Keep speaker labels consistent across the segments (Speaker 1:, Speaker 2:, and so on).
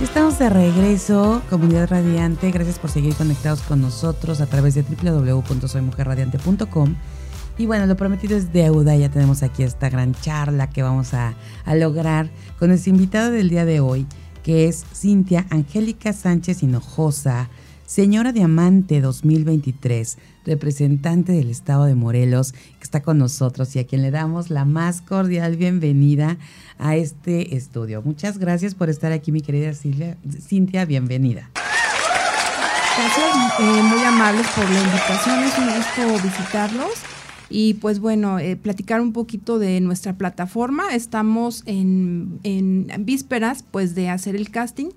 Speaker 1: Ya estamos de regreso, comunidad radiante. Gracias por seguir conectados con nosotros a través de www.soymujerradiante.com. Y bueno, lo prometido es deuda. Ya tenemos aquí esta gran charla que vamos a, a lograr con nuestro invitado del día de hoy, que es Cintia Angélica Sánchez Hinojosa, señora Diamante 2023, representante del estado de Morelos, que está con nosotros y a quien le damos la más cordial bienvenida a este estudio. Muchas gracias por estar aquí, mi querida Silvia. Cintia, bienvenida.
Speaker 2: Gracias, eh, muy amables por la invitación, es un gusto visitarlos y pues bueno, eh, platicar un poquito de nuestra plataforma. Estamos en, en vísperas pues de hacer el casting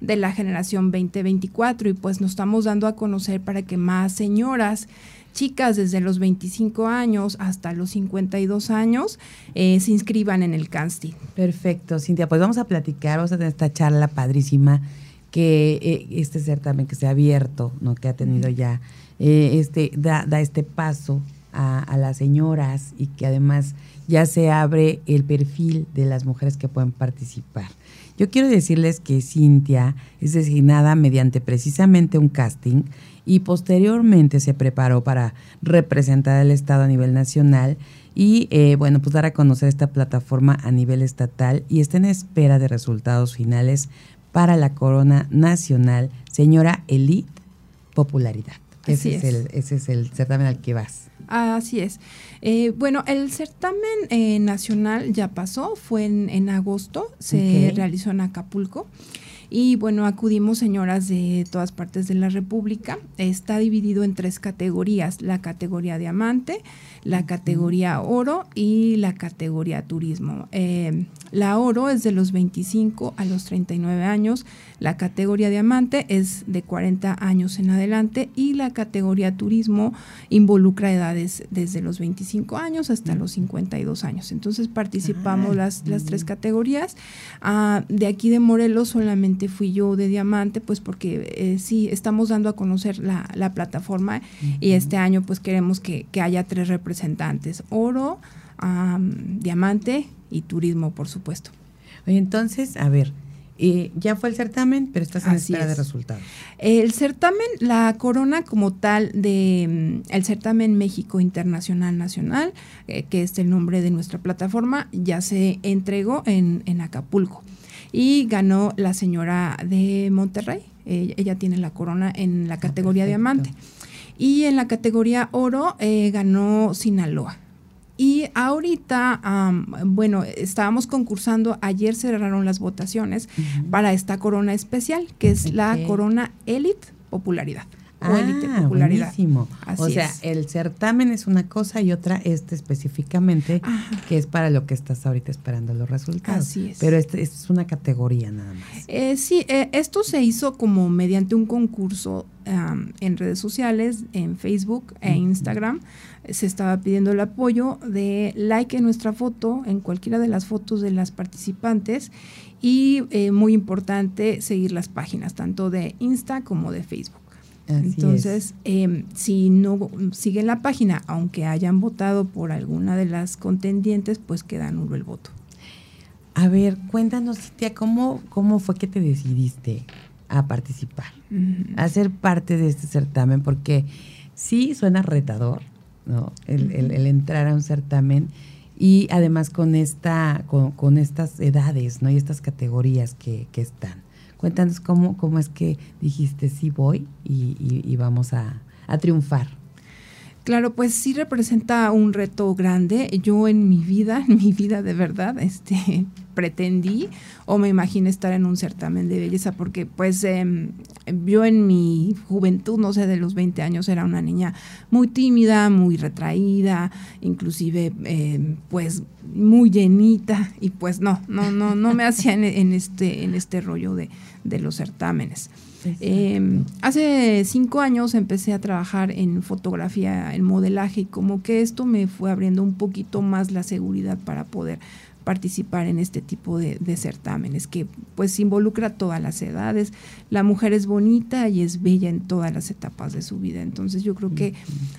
Speaker 2: de la generación 2024 y pues nos estamos dando a conocer para que más señoras, chicas desde los 25 años hasta los 52 años eh, se inscriban en el casting.
Speaker 1: Perfecto, Cintia, pues vamos a platicar, vamos a tener esta charla padrísima que eh, este certamen que se ha abierto, ¿no? que ha tenido ya, eh, este, da, da este paso a, a, las señoras y que además ya se abre el perfil de las mujeres que pueden participar. Yo quiero decirles que Cintia es designada mediante precisamente un casting y posteriormente se preparó para representar al Estado a nivel nacional y eh, bueno, pues dar a conocer esta plataforma a nivel estatal y está en espera de resultados finales para la corona nacional, señora Elite Popularidad. Ese es. es. el, ese es el certamen al que vas.
Speaker 2: Así es. Eh, bueno, el certamen eh, nacional ya pasó, fue en, en agosto, se okay. realizó en Acapulco. Y bueno, acudimos señoras de todas partes de la República. Está dividido en tres categorías, la categoría diamante, la categoría oro y la categoría turismo. Eh, la oro es de los 25 a los 39 años, la categoría diamante es de 40 años en adelante y la categoría turismo involucra edades desde los 25 años hasta los 52 años. Entonces participamos ah, las, las, tres categorías. Ah, de aquí de Morelos solamente fui yo de diamante, pues porque eh, sí, estamos dando a conocer la, la plataforma uh -huh. y este año pues queremos que, que haya tres representantes, oro, um, diamante y turismo, por supuesto.
Speaker 1: Oye, entonces, a ver, eh, ya fue el certamen, pero estás en Así espera es. de resultados.
Speaker 2: El certamen, la corona como tal de mm, el certamen México Internacional Nacional, eh, que es el nombre de nuestra plataforma, ya se entregó en, en Acapulco y ganó la señora de Monterrey. Eh, ella tiene la corona en la categoría oh, diamante. Y en la categoría oro eh, ganó Sinaloa. Y ahorita, um, bueno, estábamos concursando, ayer cerraron las votaciones uh -huh. para esta corona especial, que es okay. la corona Elite Popularidad.
Speaker 1: Ah, popularidad. buenísimo. Así o sea, es. el certamen es una cosa y otra este específicamente, Ajá. que es para lo que estás ahorita esperando los resultados.
Speaker 2: Así es.
Speaker 1: Pero este, este es una categoría nada más.
Speaker 2: Eh, sí, eh, esto se hizo como mediante un concurso um, en redes sociales, en Facebook e Instagram. Se estaba pidiendo el apoyo de like en nuestra foto, en cualquiera de las fotos de las participantes. Y eh, muy importante, seguir las páginas, tanto de Insta como de Facebook. Así Entonces, eh, si no siguen la página, aunque hayan votado por alguna de las contendientes, pues queda nulo el voto.
Speaker 1: A ver, cuéntanos, Cintia, ¿cómo, cómo fue que te decidiste a participar, uh -huh. a ser parte de este certamen? Porque sí suena retador, ¿no? El, el, el entrar a un certamen y además con esta, con, con estas edades, ¿no? Y estas categorías que, que están. Cuéntanos cómo, cómo es que dijiste sí voy y, y, y vamos a, a, triunfar.
Speaker 2: Claro, pues sí representa un reto grande. Yo en mi vida, en mi vida de verdad, este, pretendí o me imaginé estar en un certamen de belleza, porque pues em, yo en mi juventud, no sé, de los 20 años, era una niña muy tímida, muy retraída, inclusive em, pues muy llenita y pues no, no, no, no me hacía en, este, en este rollo de, de los certámenes. Eh, hace cinco años empecé a trabajar en fotografía, en modelaje y como que esto me fue abriendo un poquito más la seguridad para poder participar en este tipo de, certámenes que pues involucra todas las edades. La mujer es bonita y es bella en todas las etapas de su vida. Entonces yo creo que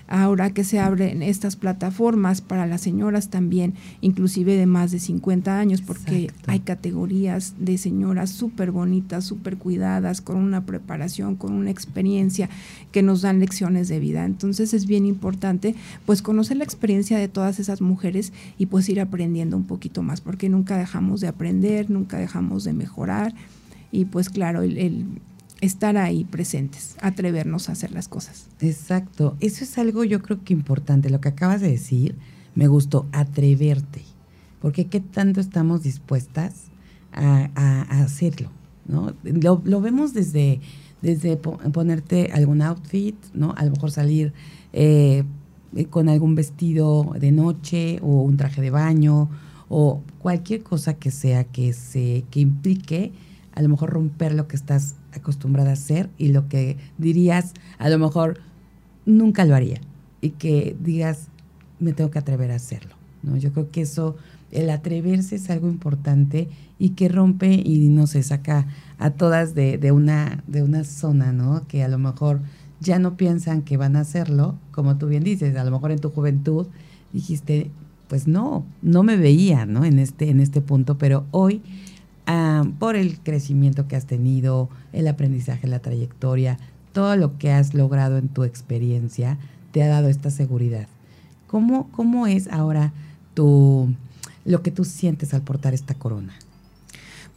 Speaker 2: ahora que se abren estas plataformas para las señoras también, inclusive de más de 50 años, porque hay categorías de señoras súper bonitas, súper cuidadas, con una preparación, con una experiencia que nos dan lecciones de vida. Entonces es bien importante pues conocer la experiencia de todas esas mujeres y pues ir aprendiendo un poquito más porque nunca dejamos de aprender, nunca dejamos de mejorar y pues claro, el, estar ahí presentes, atrevernos a hacer las cosas.
Speaker 1: Exacto, eso es algo yo creo que importante, lo que acabas de decir, me gustó, atreverte, porque qué tanto estamos dispuestas a, hacerlo, ¿no? Lo, vemos desde, desde ponerte algún outfit, ¿no? A lo mejor salir eh, con algún vestido de noche o un traje de baño o cualquier cosa que sea que se que implique a lo mejor romper lo que estás acostumbrada a hacer y lo que dirías a lo mejor nunca lo haría y que digas me tengo que atrever a hacerlo no yo creo que eso el atreverse es algo importante y que rompe y no se saca a todas de, de una de una zona no que a lo mejor ya no piensan que van a hacerlo como tú bien dices a lo mejor en tu juventud dijiste pues no, no me veía ¿no? En, este, en este punto, pero hoy, ah, por el crecimiento que has tenido, el aprendizaje, la trayectoria, todo lo que has logrado en tu experiencia, te ha dado esta seguridad. ¿Cómo, cómo es ahora tu, lo que tú sientes al portar esta corona?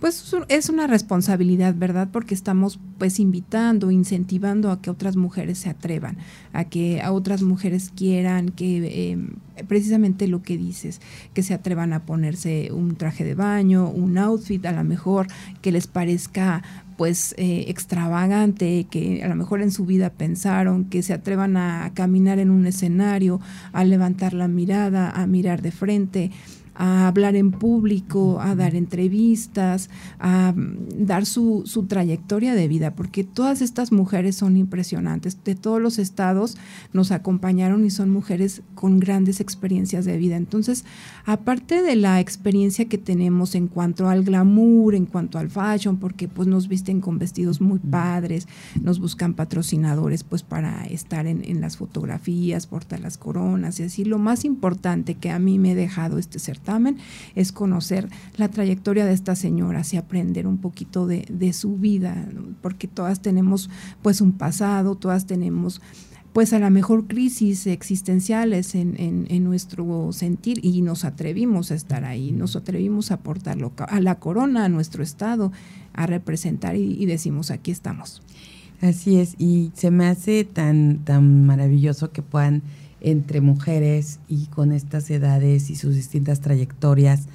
Speaker 2: Pues es una responsabilidad, ¿verdad? Porque estamos pues invitando, incentivando a que otras mujeres se atrevan, a que a otras mujeres quieran, que em, precisamente lo que dices, que se atrevan a ponerse un traje de baño, un outfit a lo mejor que les parezca pues eh, extravagante, que a lo mejor en su vida pensaron, que se atrevan a caminar en un escenario, a levantar la mirada, a mirar de frente a hablar en público, a dar entrevistas, a mm, dar su, su, trayectoria de vida, porque todas estas mujeres son impresionantes. De todos los estados nos acompañaron y son mujeres con grandes experiencias de vida. Entonces, aparte de la experiencia que tenemos en cuanto al glamour, en cuanto al fashion, porque pues nos visten con vestidos muy padres, nos buscan patrocinadores pues para estar en, en las fotografías, portar las coronas y así, lo más importante que a mí me ha dejado este es conocer la trayectoria de estas señoras y aprender un poquito de, su vida, porque todas tenemos pues un pasado, todas tenemos pues a la mejor crisis existenciales en, nuestro sentir y nos atrevimos a estar ahí, nos atrevimos a aportarlo a la corona, a nuestro estado, a representar y, y, decimos aquí estamos.
Speaker 1: Así es, y se me hace tan, tan maravilloso que puedan entre mujeres y con estas edades y sus distintas trayectorias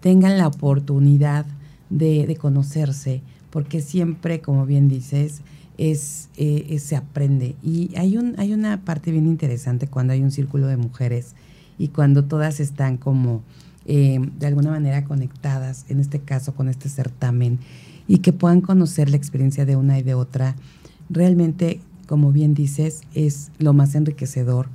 Speaker 1: tengan la oportunidad de, conocerse, porque siempre, como bien dices, es, eh, se aprende. Y hay, un, hay una parte bien interesante cuando hay un círculo de mujeres y cuando todas están como eh, de alguna manera conectadas, en este caso con este certamen, y que puedan conocer la experiencia de una y de otra, realmente, como bien dices, es lo más enriquecedor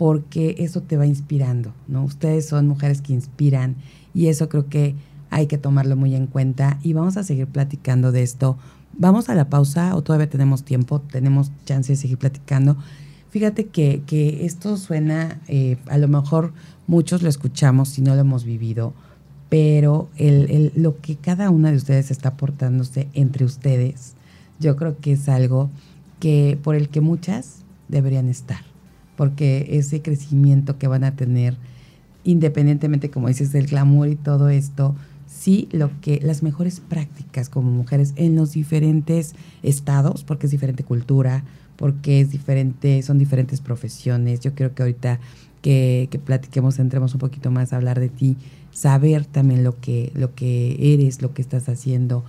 Speaker 1: porque eso te va inspirando, ¿no? Ustedes son mujeres que inspiran y eso creo que hay que tomarlo muy en cuenta y vamos a seguir platicando de esto. Vamos a la pausa o todavía tenemos tiempo, tenemos chance de seguir platicando. Fíjate que, que esto suena, eh, a lo mejor muchos lo escuchamos si no lo hemos vivido, pero el, lo que cada una de ustedes está aportándose entre ustedes, yo creo que es algo que por el que muchas deberían estar porque ese crecimiento que van a tener, independientemente, como dices, del glamour y todo esto, sí lo que las mejores prácticas como mujeres en los diferentes estados, porque es diferente cultura, porque es diferente, son diferentes profesiones. Yo creo que ahorita que, que platiquemos, entremos un poquito más a hablar de ti, saber también lo que, lo que eres, lo que estás haciendo,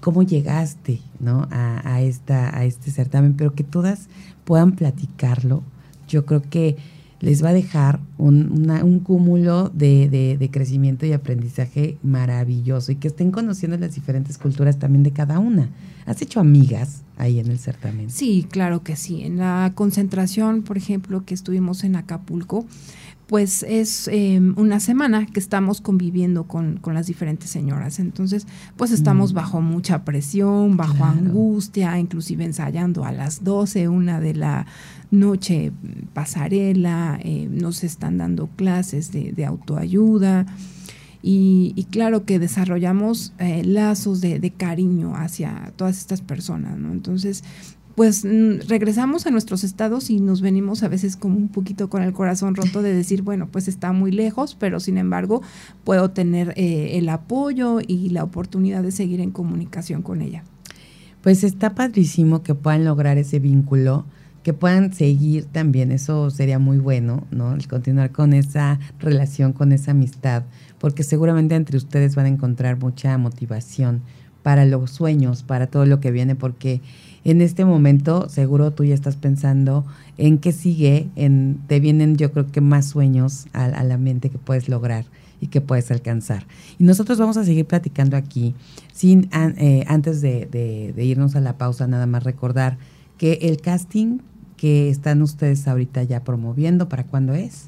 Speaker 1: cómo llegaste ¿no? a, esta, a este certamen, pero que todas puedan platicarlo. Yo creo que les va a dejar un, un cúmulo de, de, crecimiento y aprendizaje maravilloso y que estén conociendo las diferentes culturas también de cada una. ¿Has hecho amigas ahí en el certamen?
Speaker 2: Sí, claro que sí. En la concentración, por ejemplo, que estuvimos en Acapulco, pues es em, una semana que estamos conviviendo con, las diferentes señoras. Entonces, pues estamos mm. bajo mucha presión, bajo angustia, inclusive ensayando a las 12, una de la noche pasarela, eh, nos están dando clases de, autoayuda. Y, claro que desarrollamos eh, lazos de, de, cariño hacia todas estas personas, ¿no? Entonces, pues mm, regresamos a nuestros estados y nos venimos a veces como un poquito con el corazón roto de decir, bueno, pues está muy lejos, pero sin embargo puedo tener eh, el apoyo y la oportunidad de seguir en comunicación con ella.
Speaker 1: Pues está padrísimo que puedan lograr ese vínculo, que puedan seguir también, eso sería muy bueno, ¿no? El continuar con esa relación, con esa amistad, porque seguramente entre ustedes van a encontrar mucha motivación para los sueños, para todo lo que viene, porque en este momento seguro tú ya estás pensando en qué sigue, en, te vienen yo creo que más sueños a, la mente que puedes lograr y que puedes alcanzar. Y nosotros vamos a seguir platicando aquí, sin eh, antes de, irnos a la pausa, nada más recordar que el casting que están ustedes ahorita ya promoviendo, ¿para cuándo es?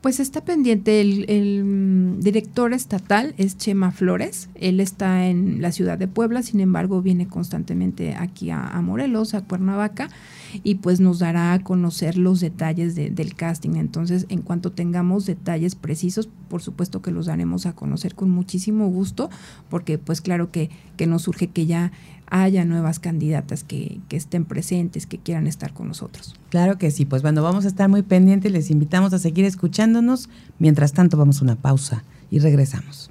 Speaker 2: Pues está pendiente, el, mm, director estatal es Chema Flores, él está en la ciudad de Puebla, sin embargo viene constantemente aquí a, Morelos, a Cuernavaca, y pues nos dará a conocer los detalles del casting. Entonces, en cuanto tengamos detalles precisos, por supuesto que los daremos a conocer con muchísimo gusto, porque pues claro que, que nos surge que ya haya nuevas candidatas que, estén presentes, que quieran estar con nosotros.
Speaker 1: Claro que sí, pues bueno, vamos a estar muy pendientes, les invitamos a seguir escuchándonos. Mientras tanto, vamos a una pausa y regresamos.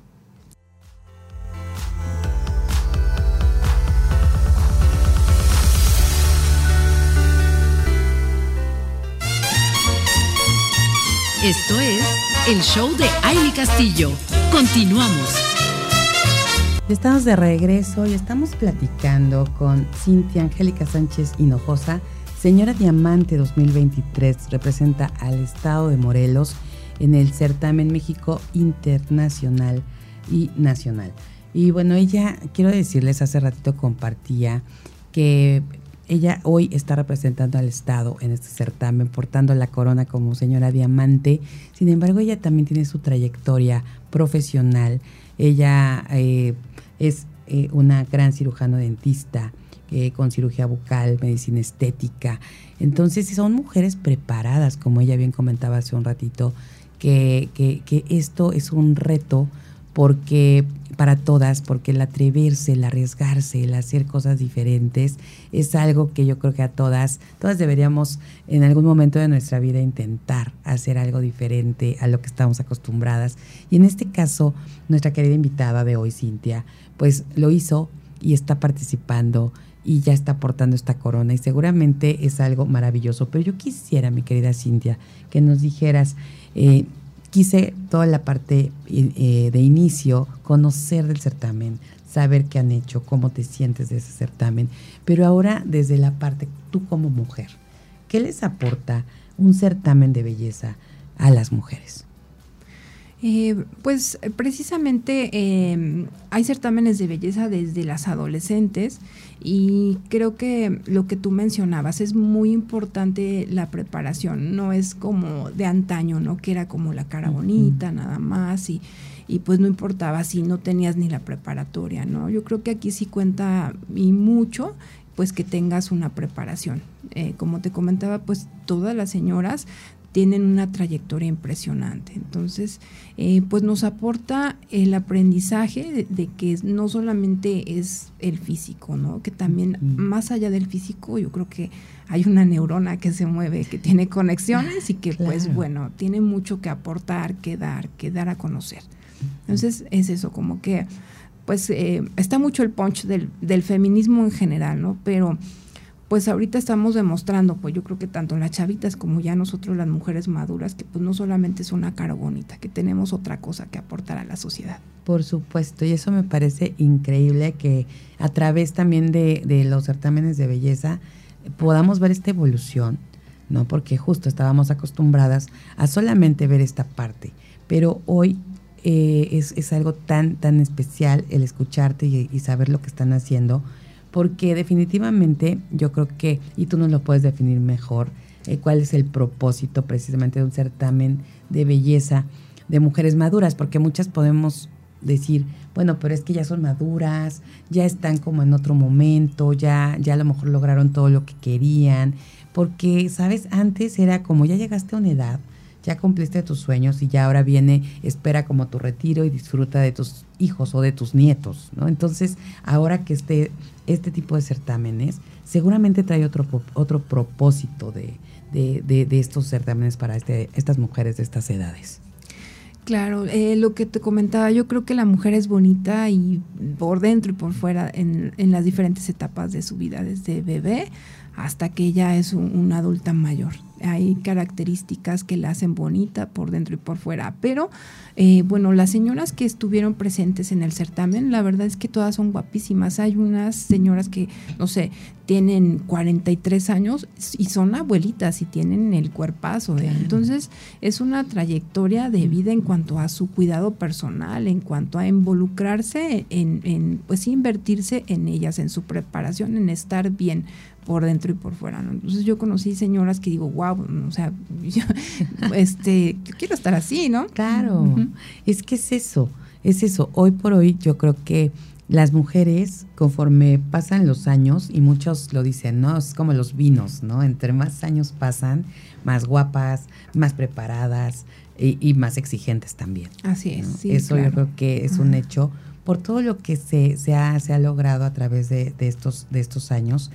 Speaker 3: Esto es el show de Aile Castillo. Continuamos.
Speaker 1: Estamos de regreso y estamos platicando con Cintia Angélica Sánchez Hinojosa, señora Diamante 2023, representa al estado de Morelos en el certamen México Internacional y Nacional. Y bueno, ella, quiero decirles, hace ratito compartía que ella hoy está representando al Estado en este certamen, portando la corona como señora diamante. Sin embargo, ella también tiene su trayectoria profesional. Ella eh, es eh, una gran cirujano dentista eh, con cirugía bucal, medicina estética. Entonces son mujeres preparadas, como ella bien comentaba hace un ratito, que, que, esto es un reto porque para todas, porque el atreverse, el arriesgarse, el hacer cosas diferentes es algo que yo creo que a todas, todas deberíamos en algún momento de nuestra vida intentar hacer algo diferente a lo que estamos acostumbradas. Y en este caso, nuestra querida invitada de hoy, Cintia, pues lo hizo y está participando y ya está portando esta corona y seguramente es algo maravilloso. Pero yo quisiera, mi querida Cintia, que nos dijeras, eh, quise toda la parte eh, de inicio, conocer del certamen, saber qué han hecho, cómo te sientes de ese certamen, pero ahora desde la parte, tú como mujer, ¿qué les aporta un certamen de belleza a las mujeres?
Speaker 2: Eh, pues precisamente em, hay certámenes de belleza desde las adolescentes y creo que lo que tú mencionabas es muy importante la preparación, no es como de antaño, ¿no? Que era como la cara bonita nada más y, y pues no importaba si no tenías ni la preparatoria, ¿no? Yo creo que aquí sí cuenta y mucho pues que tengas una preparación. Eh, como te comentaba, pues todas las señoras tienen una trayectoria impresionante. Entonces, eh, pues nos aporta el aprendizaje de, que no solamente es el físico, ¿no? Que también más allá del físico, yo creo que hay una neurona que se mueve, que tiene conexiones y que, pues bueno, tiene mucho que aportar, que dar, que dar a conocer. Entonces, es eso, como que, pues, eh, está mucho el punch del, del feminismo en general, ¿no? Pero pues ahorita estamos demostrando, pues yo creo que tanto las chavitas como ya nosotros las mujeres maduras, que pues no solamente es una cara bonita, que tenemos otra cosa que aportar a la sociedad.
Speaker 1: Por supuesto, y eso me parece increíble que a través también de, los certámenes de belleza podamos ver esta evolución, ¿no? Porque justo estábamos acostumbradas a solamente ver esta parte, pero hoy eh, es, es, algo tan, tan especial el escucharte y, saber lo que están haciendo, porque definitivamente yo creo que, y tú nos lo puedes definir mejor, eh, cuál es el propósito precisamente de un certamen de belleza de mujeres maduras, porque muchas podemos decir, bueno, pero es que ya son maduras, ya están como en otro momento, ya, ya a lo mejor lograron todo lo que querían, porque, sabes, antes era como ya llegaste a una edad, ya cumpliste tus sueños y ya ahora viene, espera como tu retiro y disfruta de tus hijos o de tus nietos, ¿no? Entonces, ahora que esté este tipo de certámenes, seguramente trae otro, otro propósito de, de, estos certámenes para este, estas mujeres de estas edades.
Speaker 2: Claro, eh, lo que te comentaba, yo creo que la mujer es bonita y por dentro y por fuera en, en las diferentes etapas de su vida, desde bebé hasta que ella es una adulta mayor. Hay características que la hacen bonita por dentro y por fuera, pero eh, bueno, las señoras que estuvieron presentes en el certamen, la verdad es que todas son guapísimas. Hay unas señoras que, no sé, tienen 43 años y son abuelitas y tienen el cuerpazo. De, entonces, es una trayectoria de vida en cuanto a su cuidado personal, en cuanto a involucrarse en, en pues invertirse en ellas, en su preparación, en estar bien por dentro y por fuera. Entonces yo conocí señoras que digo, wow, o sea, yo, este, yo quiero estar así, ¿no?
Speaker 1: Claro, es que es eso, es eso. Hoy por hoy yo creo que las mujeres, conforme pasan los años, y muchos lo dicen, ¿no? Es como los vinos, ¿no? Entre más años pasan, más guapas, más preparadas y, más exigentes también.
Speaker 2: Así es.
Speaker 1: Eso yo creo que es un hecho por todo lo que se, se, ha, se ha logrado a través de, de, estos, de estos años.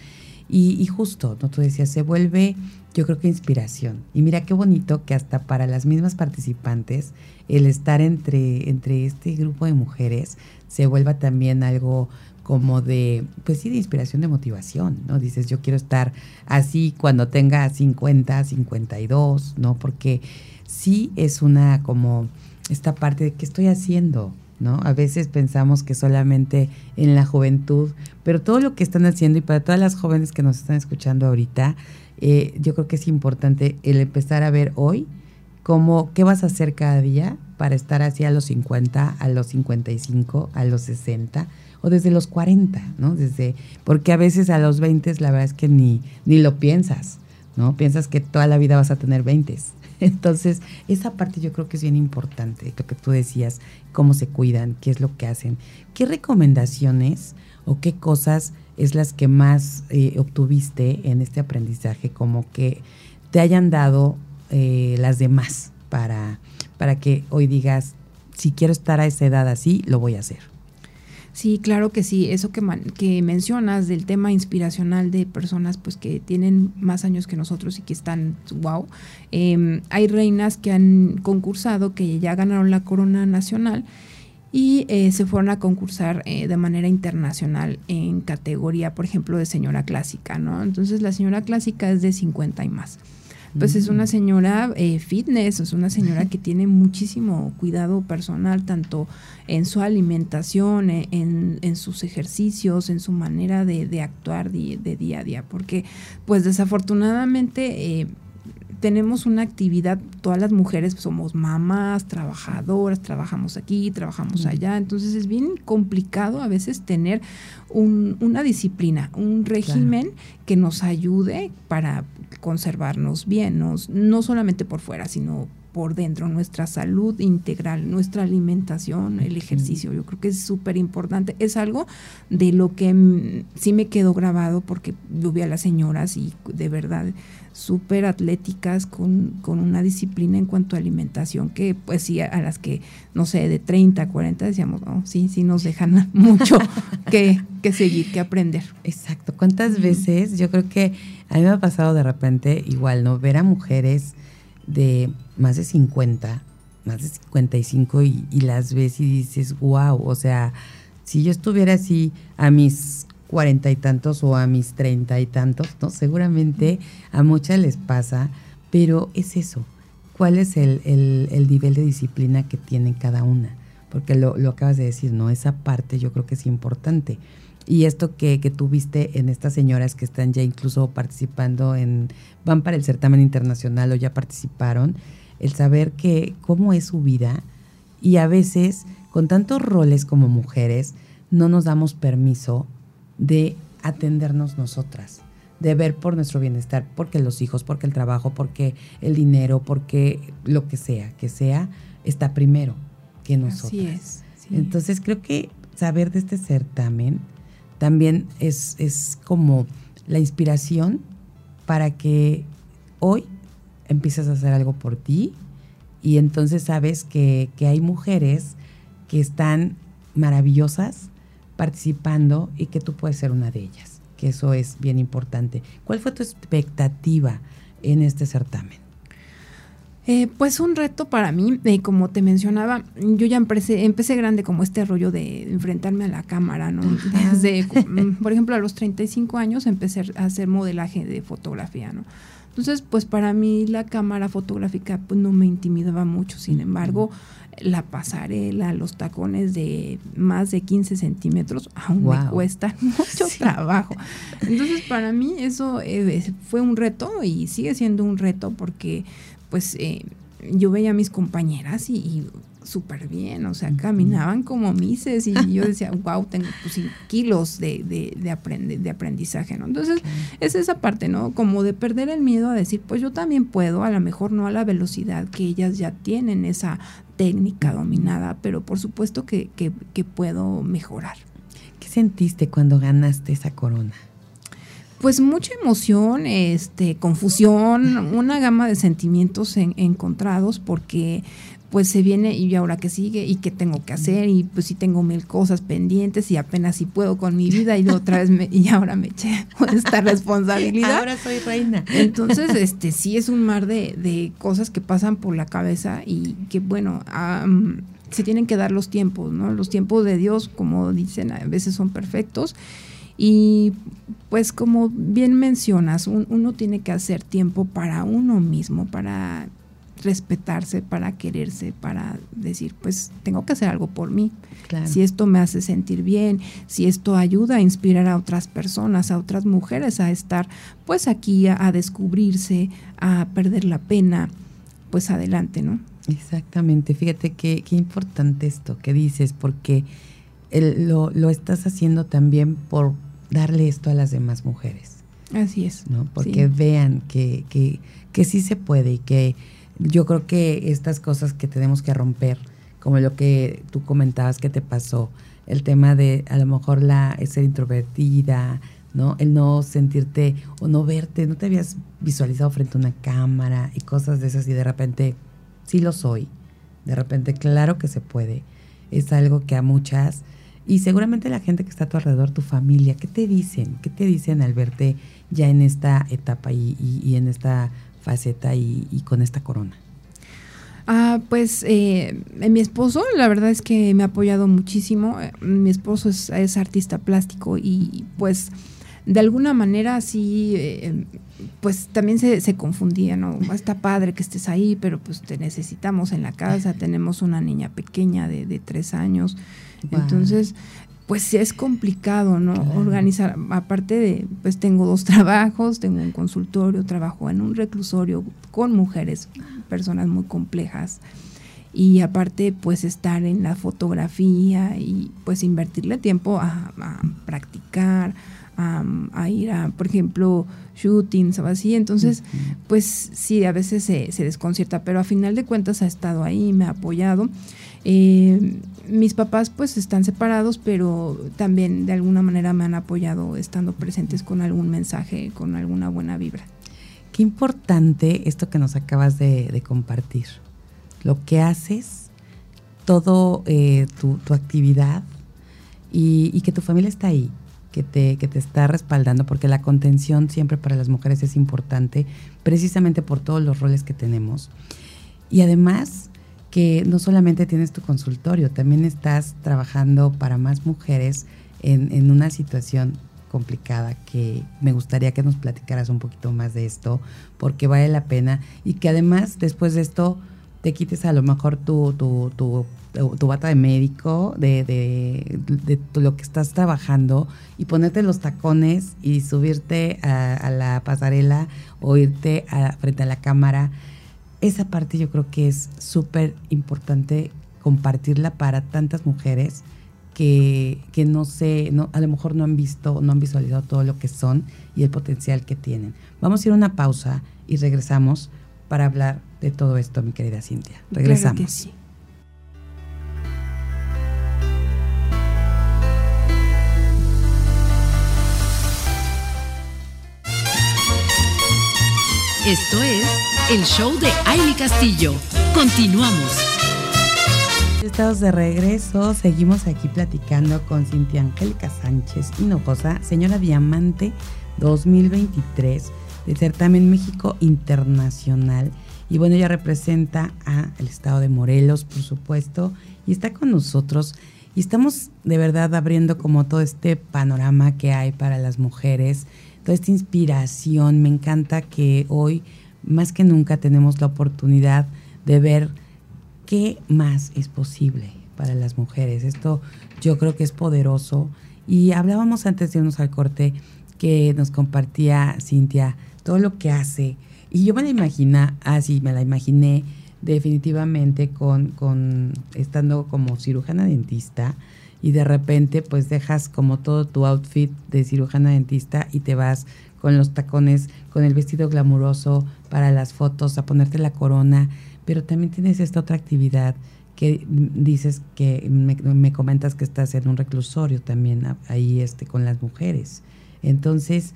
Speaker 1: Y, justo, ¿no? Tú decías, se vuelve, yo creo que inspiración. Y mira qué bonito que hasta para las mismas participantes, el estar entre, entre este grupo de mujeres se vuelva también algo como de, pues sí, de inspiración, de motivación, ¿no? Dices, yo quiero estar así cuando tenga 50, 52, ¿no? Porque sí es una como esta parte de qué estoy haciendo, ¿no? A veces pensamos que solamente en la juventud, pero todo lo que están haciendo y para todas las jóvenes que nos están escuchando ahorita, eh, yo creo que es importante el empezar a ver hoy cómo, qué vas a hacer cada día para estar así a los 50, a los 55, a los 60 o desde los 40, ¿no? Desde, porque a veces a los 20 la verdad es que ni, ni lo piensas, ¿no? Piensas que toda la vida vas a tener 20 entonces, esa parte yo creo que es bien importante, lo que tú decías, cómo se cuidan, qué es lo que hacen, qué recomendaciones o qué cosas es las que más eh, obtuviste en este aprendizaje, como que te hayan dado eh, las demás para, para que hoy digas, si quiero estar a esa edad así, lo voy a hacer.
Speaker 2: Sí, claro que sí. Eso que, que mencionas del tema inspiracional de personas pues que tienen más años que nosotros y que están wow. Em, hay reinas que han concursado, que ya ganaron la corona nacional y eh, se fueron a concursar eh, de manera internacional en categoría, por ejemplo, de señora clásica, ¿no? Entonces la señora clásica es de 50 y más pues es una señora eh, fitness, es una señora que tiene muchísimo cuidado personal, tanto en su alimentación, e, en, sus ejercicios, en su manera de, actuar de, día a día, porque pues desafortunadamente eh, tenemos una actividad, todas las mujeres somos mamás, trabajadoras, trabajamos aquí, trabajamos allá, entonces es bien complicado a veces tener una disciplina, un régimen que nos ayude para conservarnos bien, no solamente por fuera, sino por dentro, nuestra salud integral, nuestra alimentación, el ejercicio. Yo creo que es súper importante. Es algo de lo que sí me quedó grabado porque yo vi a las señoras y de verdad súper atléticas con, con, una disciplina en cuanto a alimentación que pues sí a, las que no sé de 30 40 decíamos no sí sí nos dejan mucho que, que seguir que aprender
Speaker 1: exacto. Cuántas veces yo creo que a mí me ha pasado de repente igual no ver a mujeres de más de 50, más de 55 y, y las ves y dices, wow, o sea, si yo estuviera así a mis cuarenta y tantos o a mis treinta y tantos, ¿no? Seguramente a muchas les pasa, pero es eso. ¿Cuál es el, el, nivel de disciplina que tiene cada una? Porque lo, lo, acabas de decir, ¿no? Esa parte yo creo que es importante. Y esto que, que tuviste en estas señoras que están ya incluso participando en, van para el certamen internacional o ya participaron, el saber que cómo es su vida y a veces con tantos roles como mujeres no nos damos permiso de atendernos nosotras, de ver por nuestro bienestar, porque los hijos, porque el trabajo, porque el dinero, porque lo que sea, que sea, está primero que nosotras. Así es. Entonces creo que saber de este certamen también es, es como la inspiración para que hoy empieces a hacer algo por ti y entonces sabes que, que hay mujeres que están maravillosas participando y que tú puedes ser una de ellas, que eso es bien importante. ¿Cuál fue tu expectativa en este certamen?
Speaker 2: Eh, pues un reto para mí, eh, como te mencionaba, yo ya empecé, empecé grande como este rollo de enfrentarme a la cámara, ¿no? Desde, mm, por ejemplo, a los 35 años empecé a hacer modelaje de fotografía, ¿no? Entonces, pues para mí la cámara fotográfica pues, no me intimidaba mucho, sin embargo, la pasarela, los tacones de más de 15 centímetros, aún me cuesta mucho trabajo. Entonces, para mí eso eh, fue un reto y sigue siendo un reto porque, pues, eh, yo veía a mis compañeras y, súper bien, o sea, caminaban como mises y yo decía, wow, tengo pues, kilos de, de, de, de aprendizaje, ¿no? Entonces, es esa parte, ¿no? Como de perder el miedo a decir, pues yo también puedo, a lo mejor no a la velocidad que ellas ya tienen esa técnica dominada, pero por supuesto que, que, puedo mejorar.
Speaker 1: ¿Qué sentiste cuando ganaste esa corona?
Speaker 2: Pues mucha emoción, este, confusión, una gama de sentimientos encontrados porque pues se viene y ahora que sigue y qué tengo que hacer y pues si tengo mil cosas pendientes y apenas si puedo con mi vida y otra vez me, y ahora me eché con esta responsabilidad.
Speaker 1: Ahora soy reina.
Speaker 2: Entonces, este sí es un mar de, de cosas que pasan por la cabeza y que bueno, se tienen que dar los tiempos, ¿no? Los tiempos de Dios, como dicen, a veces son perfectos. Y pues como bien mencionas, uno tiene que hacer tiempo para uno mismo, para respetarse, para quererse, para decir, pues tengo que hacer algo por mí. Si esto me hace sentir bien, si esto ayuda a inspirar a otras personas, a otras mujeres a estar pues aquí, a, descubrirse, a perder la pena, pues adelante, ¿no?
Speaker 1: Exactamente, fíjate qué, qué importante esto que dices, porque lo, lo estás haciendo también por darle esto a las demás mujeres.
Speaker 2: Así es.
Speaker 1: ¿no? Porque vean que, que, que sí se puede y que yo creo que estas cosas que tenemos que romper, como lo que tú comentabas que te pasó, el tema de a lo mejor la ser introvertida, ¿no? El no sentirte o no verte, no te habías visualizado frente a una cámara y cosas de esas y de repente sí lo soy. De repente, claro que se puede. Es algo que a muchas y seguramente la gente que está a tu alrededor, tu familia, ¿qué te dicen? ¿Qué te dicen al verte ya en esta etapa y, y en esta faceta y, con esta corona?
Speaker 2: Ah, pues eh, mi esposo, la verdad es que me ha apoyado muchísimo. Mi esposo es, artista plástico y pues de alguna manera sí, eh, pues también se, se, confundía, ¿no? Está padre que estés ahí, pero pues te necesitamos en la casa, tenemos una niña pequeña de, de tres años. Entonces, pues es complicado, ¿no? Organizar, aparte de, pues tengo dos trabajos, tengo un consultorio, trabajo en un reclusorio con mujeres, personas muy complejas, y aparte pues estar en la fotografía y pues invertirle tiempo a, practicar, a, ir a, por ejemplo, shootings o así, entonces pues sí, a veces se, se desconcierta, pero a final de cuentas ha estado ahí, me ha apoyado. Eh, mis papás pues están separados, pero también de alguna manera me han apoyado estando presentes con algún mensaje, con alguna buena vibra.
Speaker 1: Qué importante esto que nos acabas de, compartir. Lo que haces, todo eh, tu, actividad y, que tu familia está ahí, que te, que te está respaldando, porque la contención siempre para las mujeres es importante, precisamente por todos los roles que tenemos. Y además que no solamente tienes tu consultorio, también estás trabajando para más mujeres en, una situación complicada que me gustaría que nos platicaras un poquito más de esto, porque vale la pena y que además después de esto te quites a lo mejor tu, tu, tu, tu bata de médico, de, de, lo que estás trabajando y ponerte los tacones y subirte a, la pasarela o irte a, frente a la cámara. Esa parte yo creo que es súper importante compartirla para tantas mujeres que, que, no sé, no, a lo mejor no han visto, no han visualizado todo lo que son y el potencial que tienen. Vamos a ir a una pausa y regresamos para hablar de todo esto, mi querida Cintia. Regresamos.
Speaker 3: Esto es el show de Aile Castillo. Continuamos.
Speaker 1: Estamos de regreso, seguimos aquí platicando con Cintia Angélica Sánchez Hinojosa, señora Diamante 2023 del Certamen México Internacional y bueno, ella representa al estado de Morelos, por supuesto, y está con nosotros. Y estamos de verdad abriendo como todo este panorama que hay para las mujeres, toda esta inspiración. Me encanta que hoy, más que nunca, tenemos la oportunidad de ver qué más es posible para las mujeres. Esto yo creo que es poderoso. Y hablábamos antes de irnos al corte que nos compartía Cintia todo lo que hace y yo me la imagina, así me la imaginé definitivamente con, con estando como cirujana dentista y de repente pues dejas como todo tu outfit de cirujana dentista y te vas con los tacones, con el vestido glamuroso para las fotos, a ponerte la corona, pero también tienes esta otra actividad que dices que me, me comentas que estás en un reclusorio también ahí este con las mujeres. Entonces,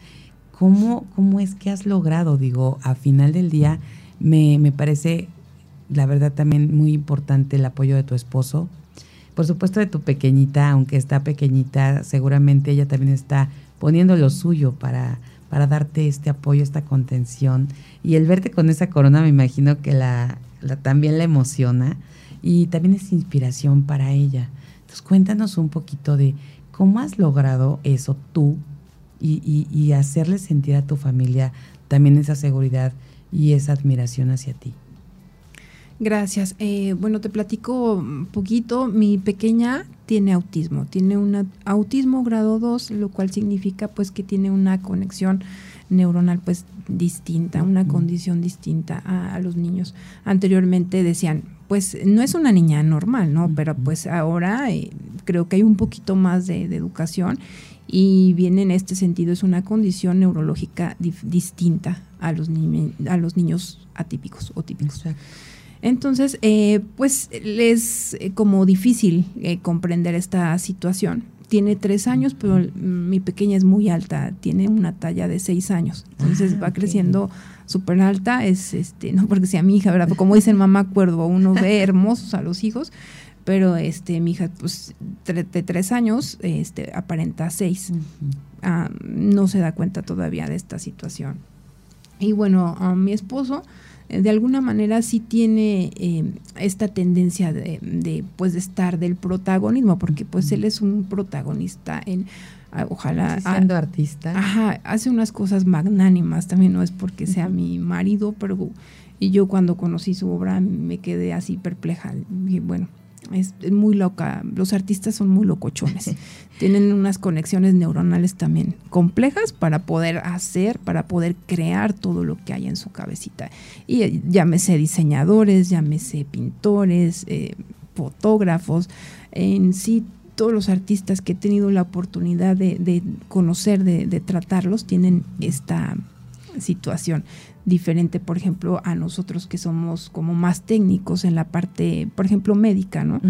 Speaker 1: ¿Cómo, ¿Cómo es que has logrado? Digo, a final del día me, me parece, la verdad, también muy importante el apoyo de tu esposo. Por supuesto de tu pequeñita, aunque está pequeñita, seguramente ella también está poniendo lo suyo para, para darte este apoyo, esta contención. Y el verte con esa corona me imagino que la, también la emociona y también es inspiración para ella. Entonces cuéntanos un poquito de cómo has logrado eso tú y, y, hacerle sentir a tu familia también esa seguridad y esa admiración hacia ti.
Speaker 2: Gracias. Eh, bueno, te platico un poquito. Mi pequeña tiene autismo, tiene un autismo grado 2, lo cual significa pues que tiene una conexión neuronal pues distinta, una condición distinta a, los niños. Anteriormente decían, pues no es una niña normal, ¿no? Pero pues ahora eh, creo que hay un poquito más de, de educación y viene en este sentido, es una condición neurológica distinta a los, a los niños atípicos o típicos. Entonces, eh, pues es eh, como difícil eh, comprender esta situación. Tiene tres años, pero mi pequeña es muy alta, tiene una talla de seis años. Entonces ah, va creciendo súper alta, es este, no porque sea mi hija, ¿verdad? Como dicen mamá acuerdo, uno ve hermosos a los hijos, pero este mi hija pues de tres años este aparenta seis ah, no se da cuenta todavía de esta situación y bueno a mi esposo de alguna manera sí tiene eh, esta tendencia de, pues de estar del protagonismo porque pues él es un protagonista en ah, ojalá
Speaker 1: siendo artista.
Speaker 2: ajá hace unas cosas magnánimas también no es porque sea mi marido pero y yo cuando conocí su obra me quedé así perpleja y bueno es muy loca. Los artistas son muy locochones. Tienen unas conexiones neuronales también complejas para poder hacer, para poder crear todo lo que hay en su cabecita. Y eh, llámese diseñadores, llámese pintores, eh, fotógrafos, en sí todos los artistas que he tenido la oportunidad de, conocer, de tratarlos, tienen esta situación diferente, por ejemplo, a nosotros que somos como más técnicos en la parte, por ejemplo, médica, ¿no?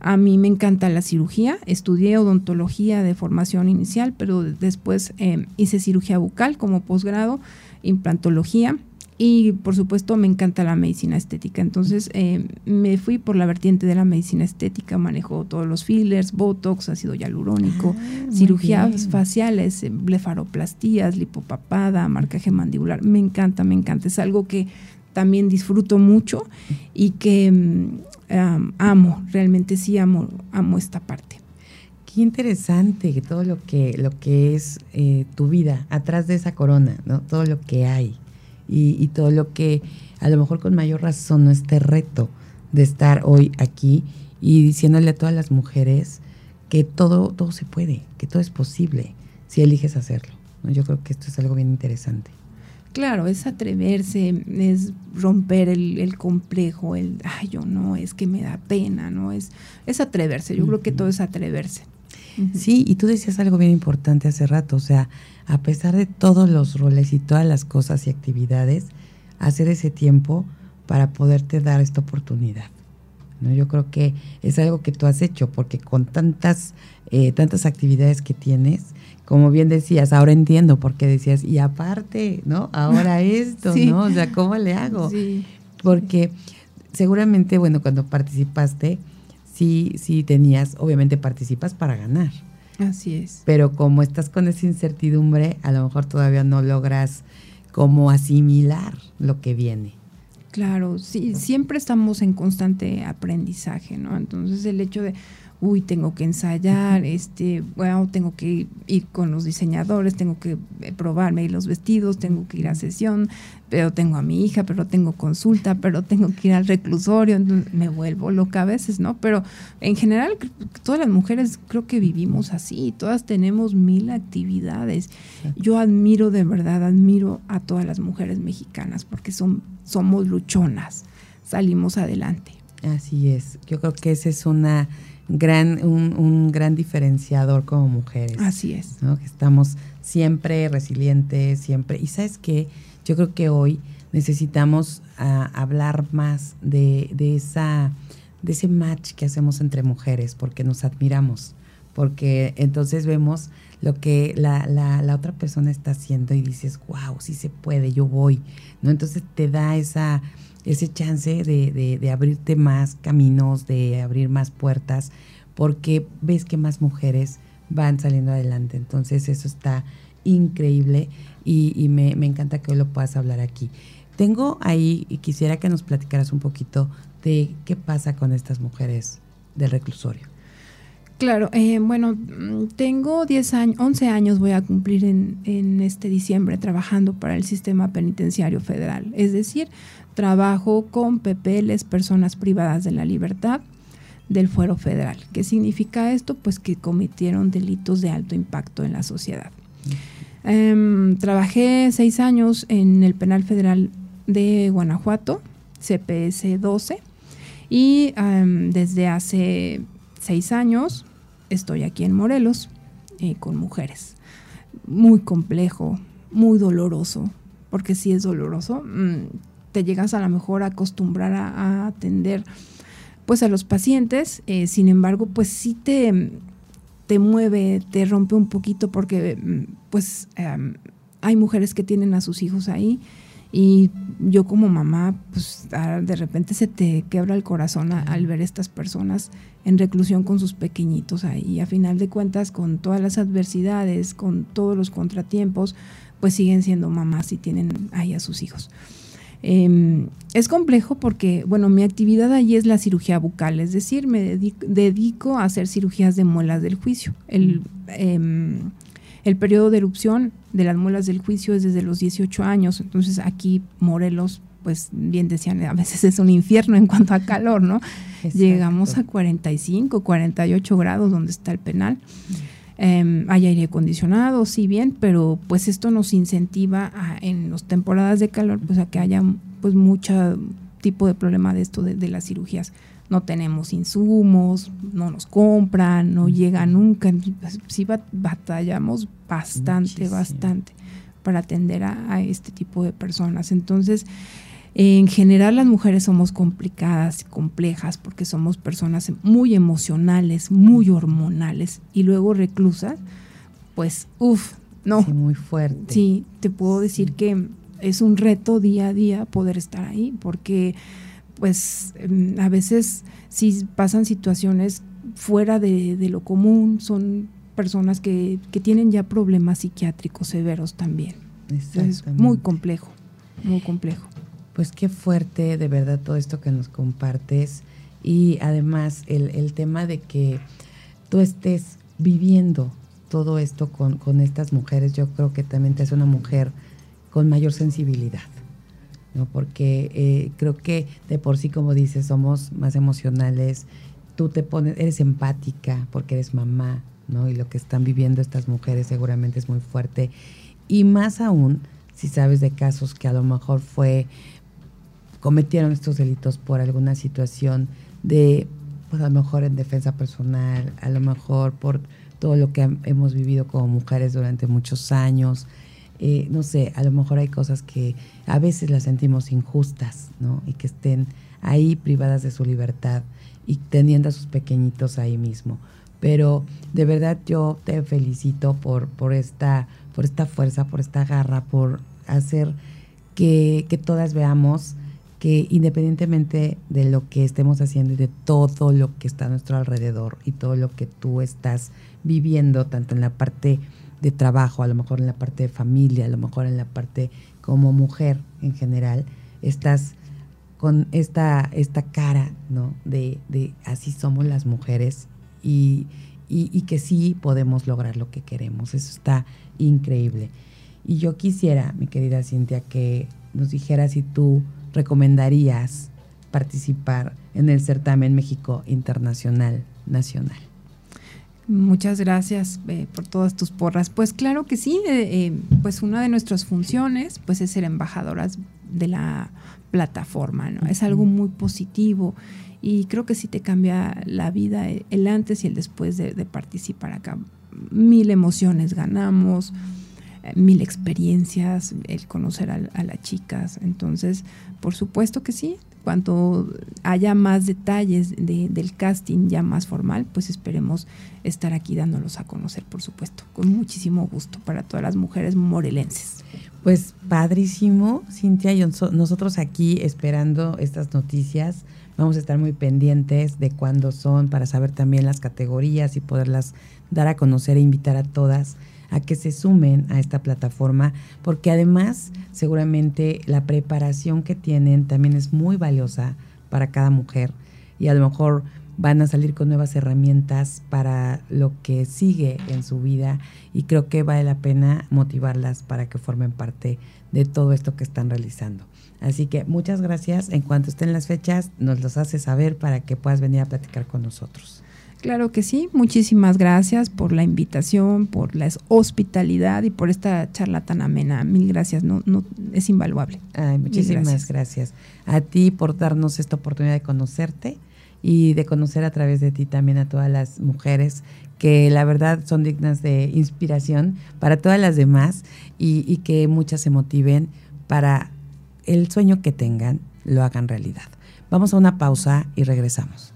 Speaker 2: A mí me encanta la cirugía, estudié odontología de formación inicial, pero después eh, hice cirugía bucal como posgrado, implantología y por supuesto me encanta la medicina estética. Entonces eh, me fui por la vertiente de la medicina estética, manejo todos los fillers, botox, ácido hialurónico, ah, cirugías faciales, eh, blefaroplastías, lipopapada, marcaje mandibular. Me encanta, me encanta. Es algo que también disfruto mucho y que mm, amo, realmente sí amo, amo esta parte.
Speaker 1: qué interesante todo lo que, lo que es eh, tu vida atrás de esa corona, ¿no? Todo lo que hay y, y, todo lo que a lo mejor con mayor razón no este reto de estar hoy aquí y diciéndole a todas las mujeres que todo, todo se puede, que todo es posible si eliges hacerlo. ¿no? Yo creo que esto es algo bien interesante.
Speaker 2: Claro, es atreverse, es romper el, complejo, el, ay, yo no, es que me da pena, ¿no? Es, es atreverse, yo creo que todo es atreverse.
Speaker 1: Sí, y tú decías algo bien importante hace rato, o sea, a pesar de todos los roles y todas las cosas y actividades, hacer ese tiempo para poderte dar esta oportunidad. ¿no? Yo creo que es algo que tú has hecho, porque con tantas, eh, tantas actividades que tienes, como bien decías, ahora entiendo por qué decías, y aparte, ¿no? Ahora esto, ¿no? O sea, ¿cómo le hago? Sí. Porque seguramente, bueno, cuando participaste, sí, sí tenías, obviamente participas para ganar.
Speaker 2: Así es.
Speaker 1: Pero como estás con esa incertidumbre, a lo mejor todavía no logras como asimilar lo que viene.
Speaker 2: Claro, sí, siempre estamos en constante aprendizaje, ¿no? Entonces el hecho de, uy, tengo que ensayar, este, bueno, tengo que ir con los diseñadores, tengo que eh, probarme los vestidos, tengo que ir a sesión, pero tengo a mi hija, pero tengo consulta, pero tengo que ir al reclusorio, me vuelvo loca a veces, ¿no? Pero en general, todas las mujeres creo que vivimos así, todas tenemos mil actividades. Yo admiro de verdad, admiro a todas las mujeres mexicanas porque son, somos luchonas, salimos adelante.
Speaker 1: Así es, yo creo que esa es una gran, un, gran diferenciador como mujeres.
Speaker 2: Así es.
Speaker 1: ¿no? Que estamos siempre resilientes, siempre. Y sabes qué, yo creo que hoy necesitamos ah, hablar más de, de, esa, de ese match que hacemos entre mujeres, porque nos admiramos, porque entonces vemos lo que la, la, la, otra persona está haciendo y dices, wow, sí se puede, yo voy, ¿no? Entonces te da esa, ese chance de, de, abrirte más caminos, de abrir más puertas, porque ves que más mujeres van saliendo adelante. Entonces eso está increíble y, me, encanta que hoy lo puedas hablar aquí. Tengo ahí, y quisiera que nos platicaras un poquito de qué pasa con estas mujeres del reclusorio.
Speaker 2: Claro, eh, bueno, tengo 10 años, 11 años voy a cumplir en, este diciembre trabajando para el sistema penitenciario federal. Es decir, trabajo con PPLs, personas privadas de la libertad del fuero federal. ¿Qué significa esto? Pues que cometieron delitos de alto impacto en la sociedad. Em, trabajé seis años en el penal federal de Guanajuato, CPS 12, y em, desde hace seis años estoy aquí en Morelos eh, con mujeres. Muy complejo, muy doloroso, porque si es doloroso. Mm, te llegas a lo mejor a acostumbrar a, atender pues a los pacientes, eh, sin embargo, pues sí te, te mueve, te rompe un poquito porque mm, pues em, hay mujeres que tienen a sus hijos ahí y yo como mamá, pues de repente se te quebra el corazón al ver estas personas en reclusión con sus pequeñitos ahí. A final de cuentas, con todas las adversidades, con todos los contratiempos, pues siguen siendo mamás y tienen ahí a sus hijos. Em, es complejo porque, bueno, mi actividad allí es la cirugía bucal, es decir, me dedico, a hacer cirugías de muelas del juicio. El, em, el periodo de erupción de las muelas del juicio es desde los 18 años, entonces aquí Morelos, pues bien decían, a veces es un infierno en cuanto a calor, ¿no? Llegamos a 45, 48 grados donde está el penal. Eh, hay aire acondicionado, sí bien, pero pues esto nos incentiva en las temporadas de calor pues a que haya pues mucho tipo de problema de esto de, las cirugías. No tenemos insumos, no nos compran, no llega nunca. Sí batallamos bastante, bastante para atender a, este tipo de personas. Entonces, en general las mujeres somos complicadas, complejas, porque somos personas muy emocionales, muy hormonales y luego reclusas, pues, uff, no.
Speaker 1: Sí, muy fuerte.
Speaker 2: Sí, te puedo decir que es un reto día a día poder estar ahí, porque pues em, a veces si pasan situaciones fuera de, lo común, son personas que, que, tienen ya problemas psiquiátricos severos también. Es muy complejo, muy complejo.
Speaker 1: Pues qué fuerte de verdad todo esto que nos compartes y además el, tema de que tú estés viviendo todo esto con, con estas mujeres, yo creo que también te hace una mujer con mayor sensibilidad. ¿No? Porque eh, creo que de por sí, como dices, somos más emocionales, tú te pones, eres empática porque eres mamá, ¿no? Y lo que están viviendo estas mujeres seguramente es muy fuerte. Y más aún, si sabes de casos que a lo mejor fue, cometieron estos delitos por alguna situación de, pues a lo mejor en defensa personal, a lo mejor por todo lo que hemos vivido como mujeres durante muchos años. Eh, no sé, a lo mejor hay cosas que a veces las sentimos injustas, ¿no? Y que estén ahí privadas de su libertad y teniendo a sus pequeñitos ahí mismo. Pero de verdad yo te felicito por, por, esta, por esta fuerza, por esta garra, por hacer que, que todas veamos que independientemente de lo que estemos haciendo y de todo lo que está a nuestro alrededor y todo lo que tú estás viviendo, tanto en la parte de trabajo, a lo mejor en la parte de familia, a lo mejor en la parte como mujer en general, estás con esta, esta cara, ¿no? De, de así somos las mujeres y, y, que sí podemos lograr lo que queremos. Eso está increíble. Y yo quisiera, mi querida Cintia, que nos dijeras si tú recomendarías participar en el certamen México Internacional Nacional.
Speaker 2: Muchas gracias eh, por todas tus porras. Pues claro que sí, eh, eh, pues una de nuestras funciones pues es ser embajadoras de la plataforma, ¿no? Es algo muy positivo y creo que sí te cambia la vida el antes y el después de, participar acá. Mil emociones ganamos, mil experiencias, el conocer a, las chicas. Entonces, por supuesto que sí, cuanto haya más detalles del casting ya más formal, pues esperemos estar aquí dándolos a conocer, por supuesto, con muchísimo gusto para todas las mujeres morelenses.
Speaker 1: Pues padrísimo, Cintia, y nosotros aquí esperando estas noticias. Vamos a estar muy pendientes de cuándo son para saber también las categorías y poderlas dar a conocer e invitar a todas a que se sumen a esta plataforma, porque además seguramente la preparación que tienen también es muy valiosa para cada mujer y a lo mejor van a salir con nuevas herramientas para lo que sigue en su vida y creo que vale la pena motivarlas para que formen parte de todo esto que están realizando. Así que muchas gracias. En cuanto estén las fechas, nos los hace saber para que puedas venir a platicar con nosotros.
Speaker 2: Claro que sí, muchísimas gracias por la invitación, por la hospitalidad y por esta charla tan amena. Mil gracias, no, no es invaluable.
Speaker 1: Ay, muchísimas gracias. A ti por darnos esta oportunidad de conocerte y de conocer a través de ti también a todas las mujeres que la verdad son dignas de inspiración para todas las demás y, y que muchas se motiven para el sueño que tengan, lo hagan realidad. Vamos a una pausa y regresamos
Speaker 3: es